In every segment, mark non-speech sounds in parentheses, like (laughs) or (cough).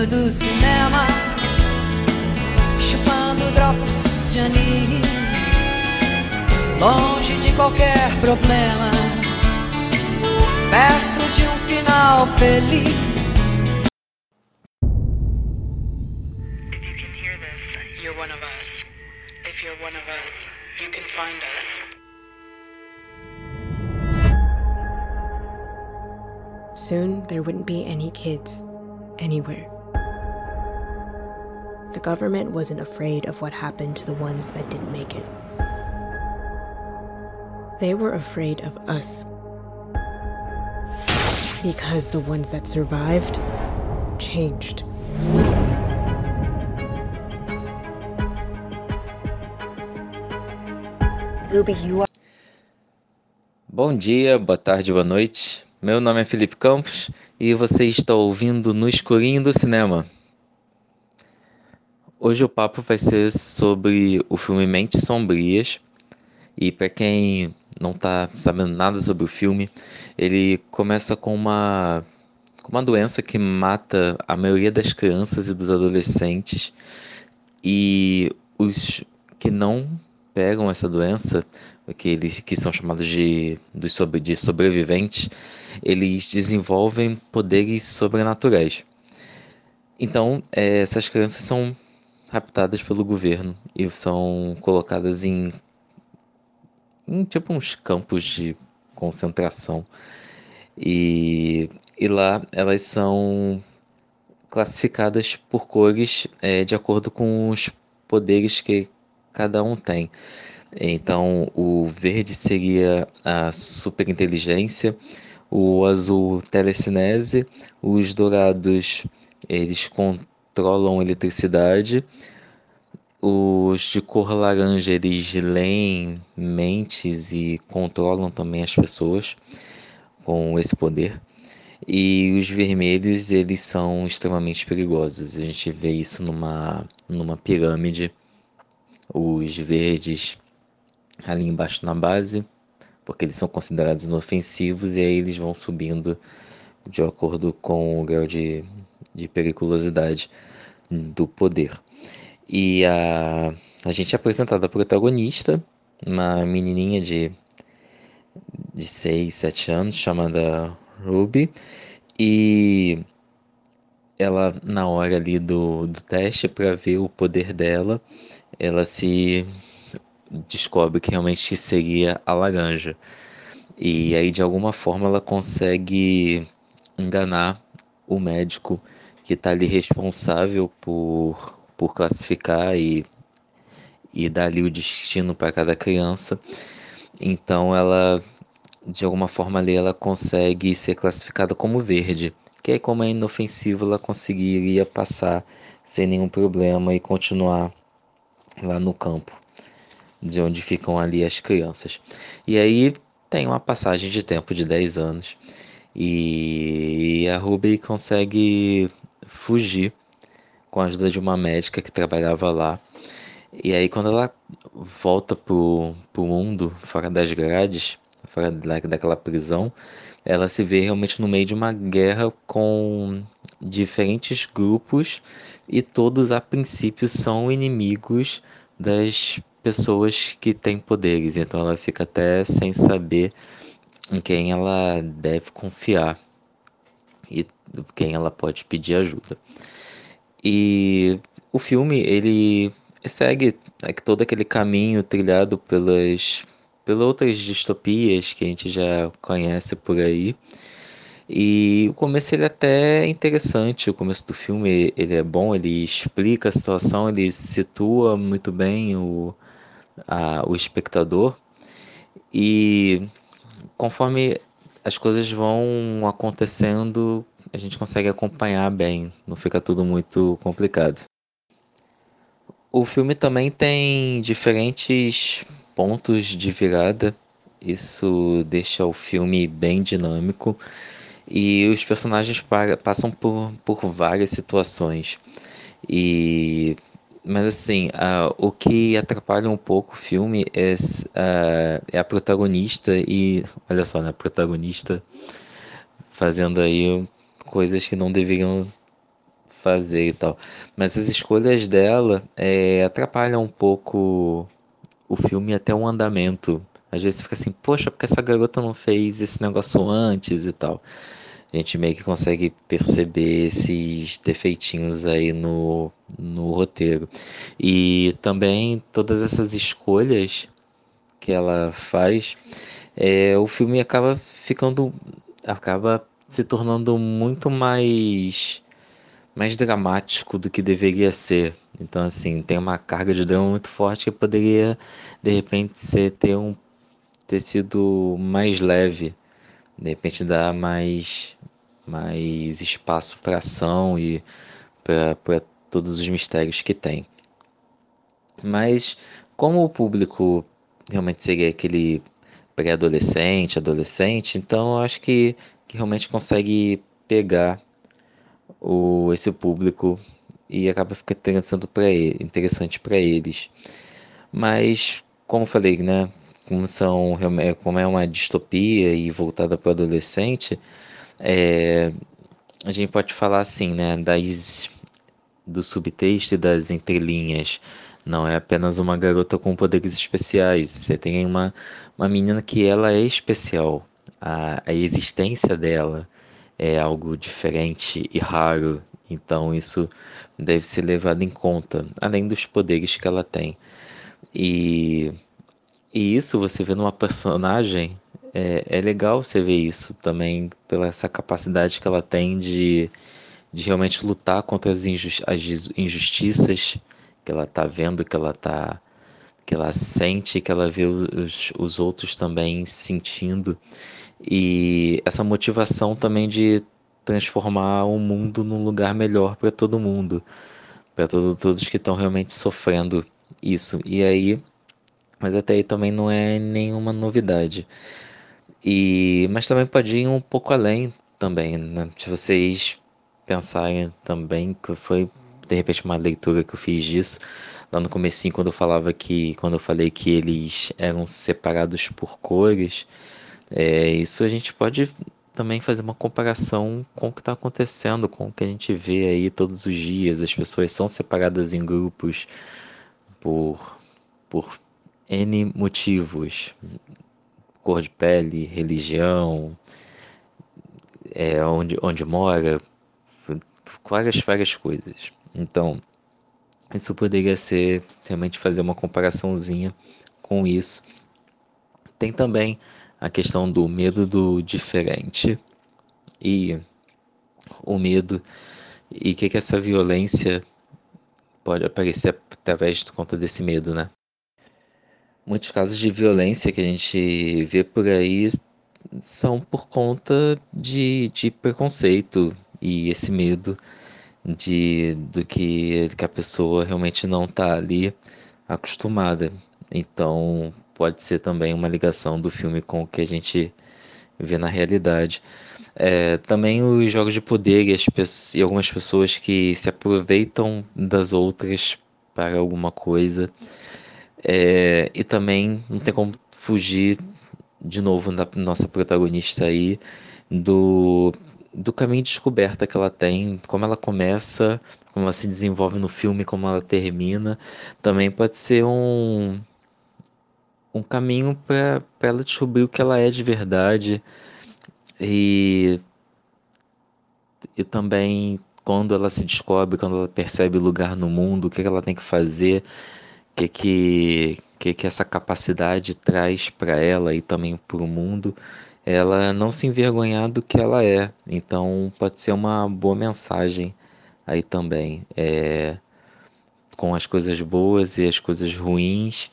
escurinho do cinema, chupando drops de anis, longe de qualquer problema, perto de um final feliz. If you can hear this, you're one of us. If you're one of us, you can find us. Soon, there wouldn't be any kids anywhere. The government wasn't afraid of what happened to the ones that didn't make it. They were afraid of us. Because the ones that survived changed. Ruby, you are. Bom dia, boa tarde, boa noite. Meu nome é Felipe Campos e você está ouvindo No Escurinho do Cinema. Hoje o papo vai ser sobre o filme Mentes Sombrias. E para quem não está sabendo nada sobre o filme, ele começa com uma, com uma doença que mata a maioria das crianças e dos adolescentes. E os que não pegam essa doença, aqueles que são chamados de, sobre, de sobreviventes, eles desenvolvem poderes sobrenaturais. Então, é, essas crianças são raptadas pelo governo e são colocadas em, em tipo uns campos de concentração. E, e lá elas são classificadas por cores é, de acordo com os poderes que cada um tem. Então, o verde seria a superinteligência, o azul telecinese, os dourados eles controlam eletricidade, os de cor laranja eles leem mentes e controlam também as pessoas com esse poder. E os vermelhos eles são extremamente perigosos. A gente vê isso numa, numa pirâmide. Os verdes ali embaixo na base, porque eles são considerados inofensivos e aí eles vão subindo de acordo com o grau de, de periculosidade do poder. E a, a gente é apresentado a protagonista, uma menininha de, de 6, 7 anos, chamada Ruby, e ela, na hora ali do, do teste, para ver o poder dela, ela se descobre que realmente seria a laranja. E aí, de alguma forma, ela consegue enganar o médico que está ali responsável por, por classificar e, e dar ali o destino para cada criança. Então, ela, de alguma forma, ali, ela consegue ser classificada como verde. Que aí, como é inofensivo, ela conseguiria passar sem nenhum problema e continuar lá no campo de onde ficam ali as crianças. E aí tem uma passagem de tempo de 10 anos e a Ruby consegue fugir com a ajuda de uma médica que trabalhava lá. E aí quando ela volta pro, pro mundo, fora das grades, fora da, daquela prisão, ela se vê realmente no meio de uma guerra com diferentes grupos e todos a princípio são inimigos das pessoas que têm poderes, então ela fica até sem saber em quem ela deve confiar e quem ela pode pedir ajuda. E o filme ele segue todo aquele caminho trilhado pelas pelas outras distopias que a gente já conhece por aí. E o começo ele é até interessante, o começo do filme ele é bom, ele explica a situação, ele situa muito bem o, a, o espectador e conforme as coisas vão acontecendo, a gente consegue acompanhar bem, não fica tudo muito complicado. O filme também tem diferentes pontos de virada, isso deixa o filme bem dinâmico e os personagens passam por, por várias situações. E mas assim, uh, o que atrapalha um pouco o filme é, uh, é a protagonista e olha só, né, a protagonista fazendo aí coisas que não deveriam fazer e tal. Mas as escolhas dela é, atrapalham um pouco o filme até o andamento. Às vezes fica assim, poxa, porque essa garota não fez esse negócio antes e tal. A gente meio que consegue perceber esses defeitinhos aí no, no roteiro. E também todas essas escolhas que ela faz, é, o filme acaba ficando. acaba se tornando muito mais mais dramático do que deveria ser. Então assim, tem uma carga de drama muito forte que poderia de repente ser, ter um ter sido mais leve, de repente dar mais mais espaço para ação e para todos os mistérios que tem. Mas como o público realmente seria aquele pré-adolescente, adolescente, então eu acho que, que realmente consegue pegar o, esse público e acaba ficando interessante para eles. Mas, como falei, né, como, são, como é uma distopia e voltada para o adolescente, é, a gente pode falar assim, né, das, do subtexto e das entrelinhas. Não é apenas uma garota com poderes especiais. Você tem uma, uma menina que ela é especial. A, a existência dela é algo diferente e raro. Então isso deve ser levado em conta, além dos poderes que ela tem. E, e isso você vê numa personagem, é, é legal você ver isso também, pela essa capacidade que ela tem de, de realmente lutar contra as, injusti as injustiças que ela tá vendo, que ela tá que ela sente, que ela vê os, os outros também sentindo e essa motivação também de transformar o mundo num lugar melhor para todo mundo, para todo, todos que estão realmente sofrendo isso. E aí, mas até aí também não é nenhuma novidade. E mas também pode ir um pouco além também, né? Se vocês pensarem também que foi de repente uma leitura que eu fiz disso lá no comecinho quando eu falava que quando eu falei que eles eram separados por cores é, isso a gente pode também fazer uma comparação com o que está acontecendo com o que a gente vê aí todos os dias as pessoas são separadas em grupos por por n motivos cor de pele religião é, onde, onde mora, várias, várias coisas. Então, isso poderia ser realmente fazer uma comparaçãozinha com isso. Tem também a questão do medo do diferente e o medo e o que, que essa violência pode aparecer através de conta desse medo, né? Muitos casos de violência que a gente vê por aí são por conta de, de preconceito e esse medo de do que, que a pessoa realmente não está ali acostumada. Então pode ser também uma ligação do filme com o que a gente vê na realidade. É, também os jogos de poder e, as, e algumas pessoas que se aproveitam das outras para alguma coisa. É, e também não tem como fugir de novo da nossa protagonista aí do do caminho de descoberta que ela tem, como ela começa, como ela se desenvolve no filme, como ela termina, também pode ser um um caminho para ela descobrir o que ela é de verdade. E e também quando ela se descobre, quando ela percebe o lugar no mundo, o que ela tem que fazer, que que, que, que essa capacidade traz para ela e também para o mundo ela não se envergonhar do que ela é. Então pode ser uma boa mensagem aí também. É, com as coisas boas e as coisas ruins,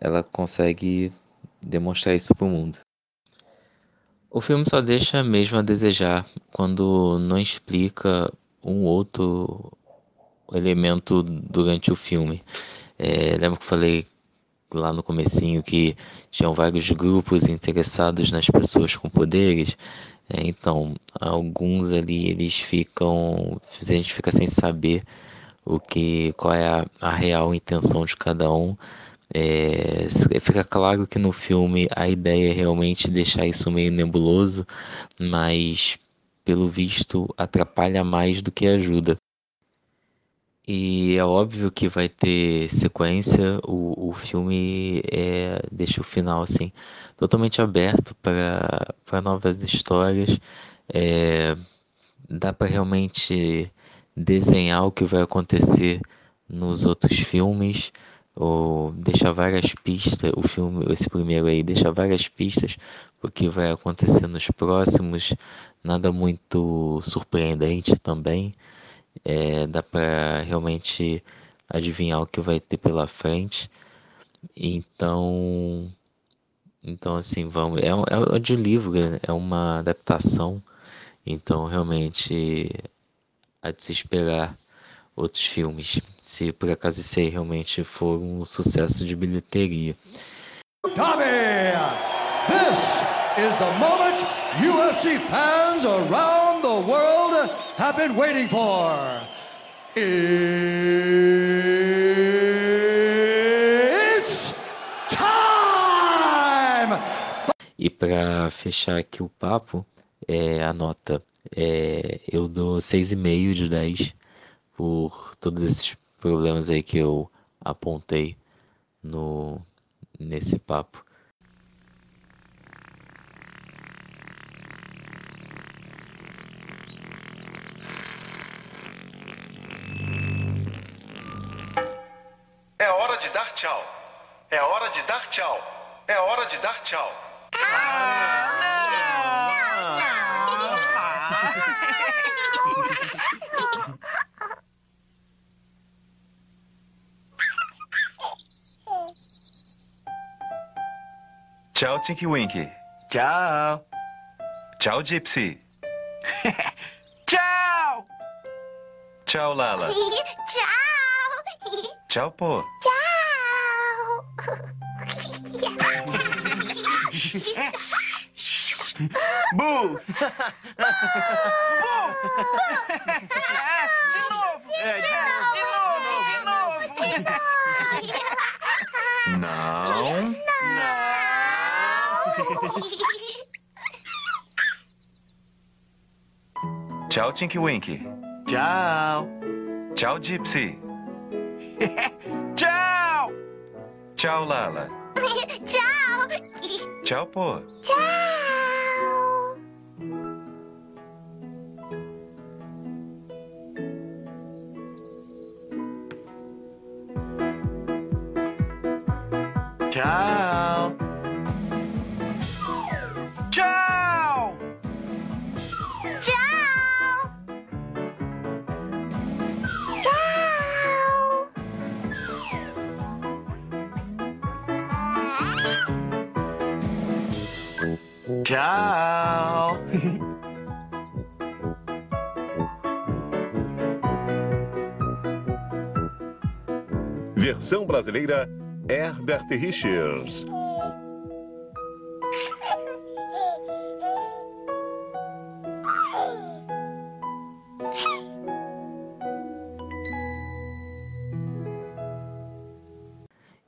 ela consegue demonstrar isso para o mundo. O filme só deixa mesmo a desejar quando não explica um outro elemento durante o filme. É, lembra que falei lá no comecinho que tinham vários grupos interessados nas pessoas com poderes. É, então, alguns ali eles ficam, a gente fica sem saber o que, qual é a, a real intenção de cada um. É, fica claro que no filme a ideia é realmente deixar isso meio nebuloso, mas pelo visto atrapalha mais do que ajuda. E é óbvio que vai ter sequência, o, o filme é, deixa o final assim totalmente aberto para novas histórias. É, dá para realmente desenhar o que vai acontecer nos outros filmes ou deixar várias pistas, o filme, esse primeiro aí deixa várias pistas porque vai acontecer nos próximos, nada muito surpreendente também. É, dá para realmente adivinhar o que vai ter pela frente. Então, então assim, vamos, é, é, é de livro, é uma adaptação. Então, realmente, há de se esperar outros filmes, se por acaso esse aí realmente for um sucesso de bilheteria. Tommy, this is the moment UFC fans around the world have been waiting for. It's time! E para fechar aqui o papo, é, a nota, é, eu dou 6,5 de 10 por todos esses problemas aí que eu apontei no nesse papo. Tchau. É hora de dar tchau. É hora de dar tchau. Tchau, Tinky Winky. Tchau. Tchau, Gypsy. (laughs) Tchau. Tchau, Lala. (laughs) Tchau. Tchau, Pô. Tchau. (laughs) Bu. (laughs) De novo. É, de novo, de novo, de novo. Não. Não. Tchau, Tinky Winky. Tchau. Tchau, Gypsy. (laughs) Tchau. Tchau, Lala. (laughs) Tchau. Tchau, Pô. Tchau. Tchau. Tchau. Versão brasileira Herbert Richards.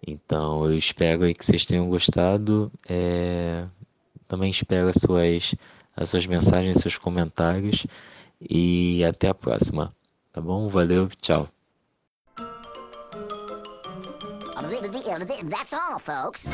Então, eu espero aí que vocês tenham gostado. É... Também espero as suas, as suas mensagens, seus comentários. E até a próxima. Tá bom? Valeu, tchau. That's all, folks.